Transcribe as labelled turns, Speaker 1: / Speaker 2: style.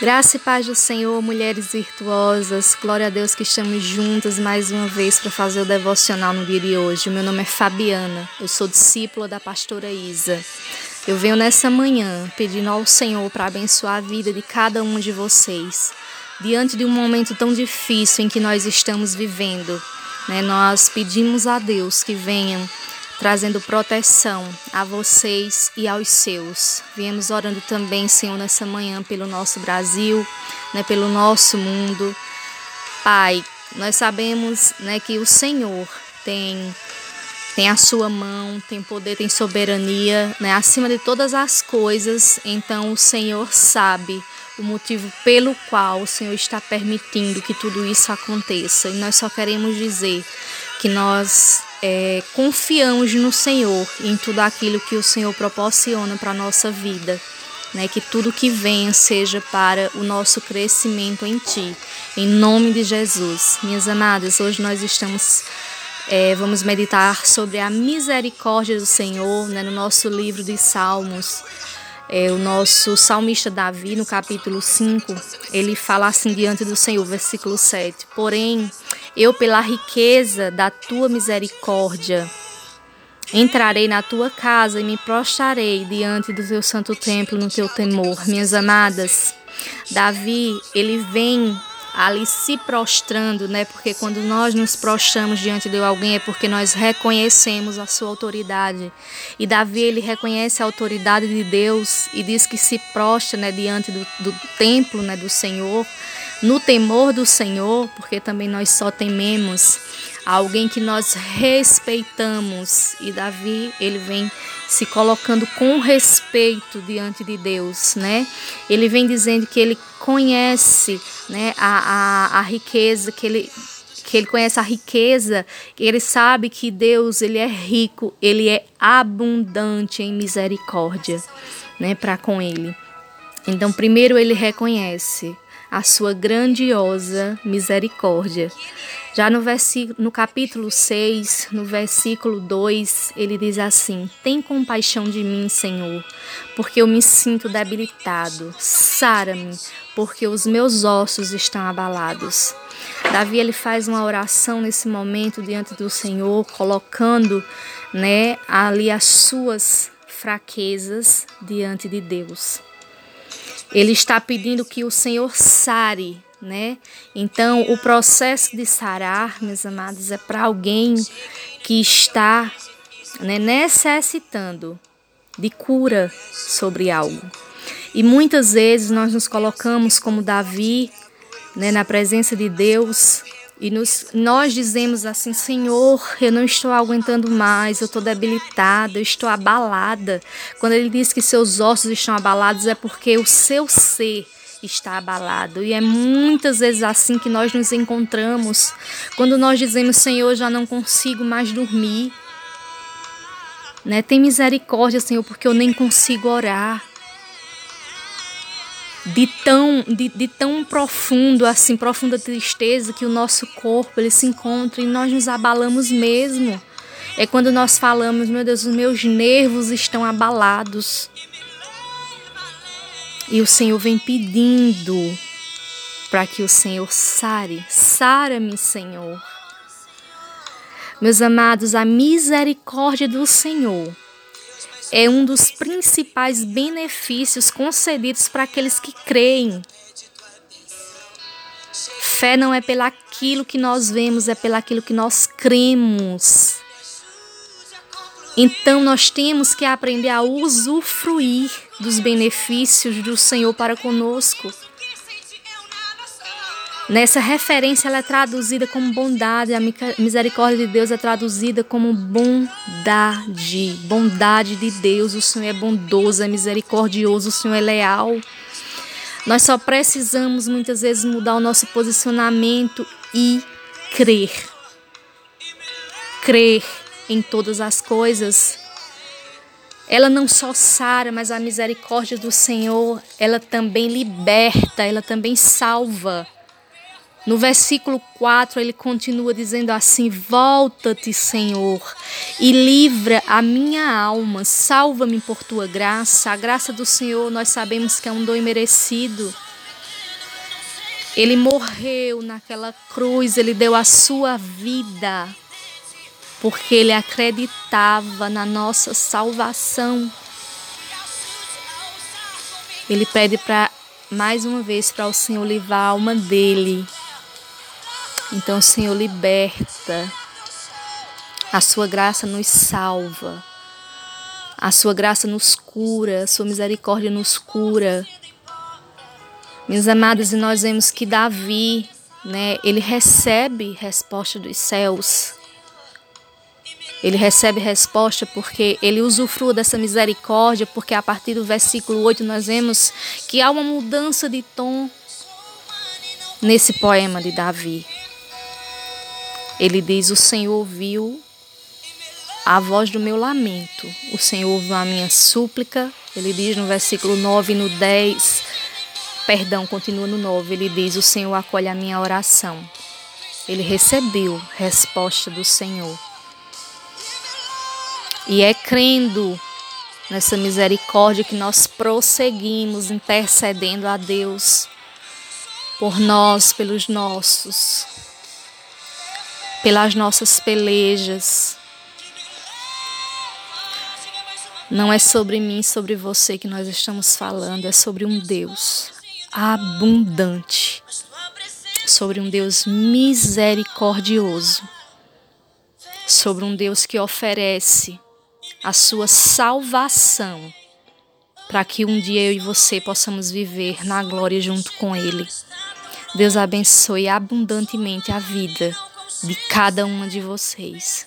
Speaker 1: Graça e paz do Senhor, mulheres virtuosas. Glória a Deus que estamos juntas mais uma vez para fazer o devocional no dia de hoje. Meu nome é Fabiana, eu sou discípula da pastora Isa. Eu venho nessa manhã pedindo ao Senhor para abençoar a vida de cada um de vocês. Diante de um momento tão difícil em que nós estamos vivendo, né, nós pedimos a Deus que venham trazendo proteção a vocês e aos seus. Viemos orando também, Senhor, nessa manhã pelo nosso Brasil, né, pelo nosso mundo. Pai, nós sabemos né, que o Senhor tem tem a sua mão, tem poder, tem soberania, né, acima de todas as coisas. Então o Senhor sabe o motivo pelo qual o Senhor está permitindo que tudo isso aconteça. E nós só queremos dizer que nós é, confiamos no Senhor em tudo aquilo que o Senhor proporciona para a nossa vida. Né, que tudo que venha seja para o nosso crescimento em Ti. Em nome de Jesus. Minhas amadas, hoje nós estamos. É, vamos meditar sobre a misericórdia do Senhor né, no nosso livro de Salmos. É, o nosso salmista Davi, no capítulo 5, ele fala assim diante do Senhor, versículo 7. Porém, eu, pela riqueza da tua misericórdia, entrarei na tua casa e me prostrarei diante do teu santo templo no teu temor. Minhas amadas, Davi, ele vem ali se prostrando, né? Porque quando nós nos prostramos diante de alguém é porque nós reconhecemos a sua autoridade. E Davi ele reconhece a autoridade de Deus e diz que se prostra, né, diante do, do templo, né, do Senhor no temor do Senhor, porque também nós só tememos alguém que nós respeitamos. E Davi, ele vem se colocando com respeito diante de Deus, né? Ele vem dizendo que ele conhece, né, a, a, a riqueza que ele que ele conhece a riqueza, ele sabe que Deus, ele é rico, ele é abundante em misericórdia, né, para com ele. Então, primeiro ele reconhece a sua grandiosa misericórdia. Já no, no capítulo 6, no versículo 2, ele diz assim: Tem compaixão de mim, Senhor, porque eu me sinto debilitado. Sara-me, porque os meus ossos estão abalados. Davi ele faz uma oração nesse momento diante do Senhor, colocando, né, ali as suas fraquezas diante de Deus. Ele está pedindo que o Senhor sare, né? Então, o processo de sarar, meus amados, é para alguém que está né, necessitando de cura sobre algo. E muitas vezes nós nos colocamos como Davi, né, na presença de Deus, e nos, nós dizemos assim: Senhor, eu não estou aguentando mais, eu estou debilitada, eu estou abalada. Quando ele diz que seus ossos estão abalados, é porque o seu ser está abalado. E é muitas vezes assim que nós nos encontramos. Quando nós dizemos: Senhor, já não consigo mais dormir. Né? Tem misericórdia, Senhor, porque eu nem consigo orar de tão, de, de tão profundo, assim, profunda tristeza que o nosso corpo ele se encontra e nós nos abalamos mesmo. É quando nós falamos, meu Deus, os meus nervos estão abalados. E o Senhor vem pedindo para que o Senhor sare. Sara-me, Senhor. Meus amados, a misericórdia do Senhor é um dos principais benefícios concedidos para aqueles que creem. Fé não é pelaquilo que nós vemos, é pelaquilo que nós cremos. Então nós temos que aprender a usufruir dos benefícios do Senhor para conosco. Nessa referência, ela é traduzida como bondade, a misericórdia de Deus é traduzida como bondade. Bondade de Deus, o Senhor é bondoso, é misericordioso, o Senhor é leal. Nós só precisamos muitas vezes mudar o nosso posicionamento e crer. Crer em todas as coisas. Ela não só sara, mas a misericórdia do Senhor, ela também liberta, ela também salva. No versículo 4, ele continua dizendo assim: Volta-te, Senhor, e livra a minha alma, salva-me por tua graça. A graça do Senhor, nós sabemos que é um dom imerecido. Ele morreu naquela cruz, ele deu a sua vida, porque ele acreditava na nossa salvação. Ele pede para mais uma vez para o Senhor livrar a alma dele. Então, Senhor liberta. A sua graça nos salva. A sua graça nos cura, a sua misericórdia nos cura. Meus amados, e nós vemos que Davi, né, ele recebe resposta dos céus. Ele recebe resposta porque ele usufrua dessa misericórdia, porque a partir do versículo 8 nós vemos que há uma mudança de tom nesse poema de Davi. Ele diz: O Senhor ouviu a voz do meu lamento, o Senhor ouviu a minha súplica. Ele diz no versículo 9 e no 10, perdão, continua no 9, ele diz: O Senhor acolhe a minha oração. Ele recebeu resposta do Senhor. E é crendo nessa misericórdia que nós prosseguimos intercedendo a Deus por nós, pelos nossos, pelas nossas pelejas. Não é sobre mim, sobre você que nós estamos falando, é sobre um Deus abundante, sobre um Deus misericordioso, sobre um Deus que oferece a sua salvação, para que um dia eu e você possamos viver na glória junto com Ele. Deus abençoe abundantemente a vida de cada uma de vocês.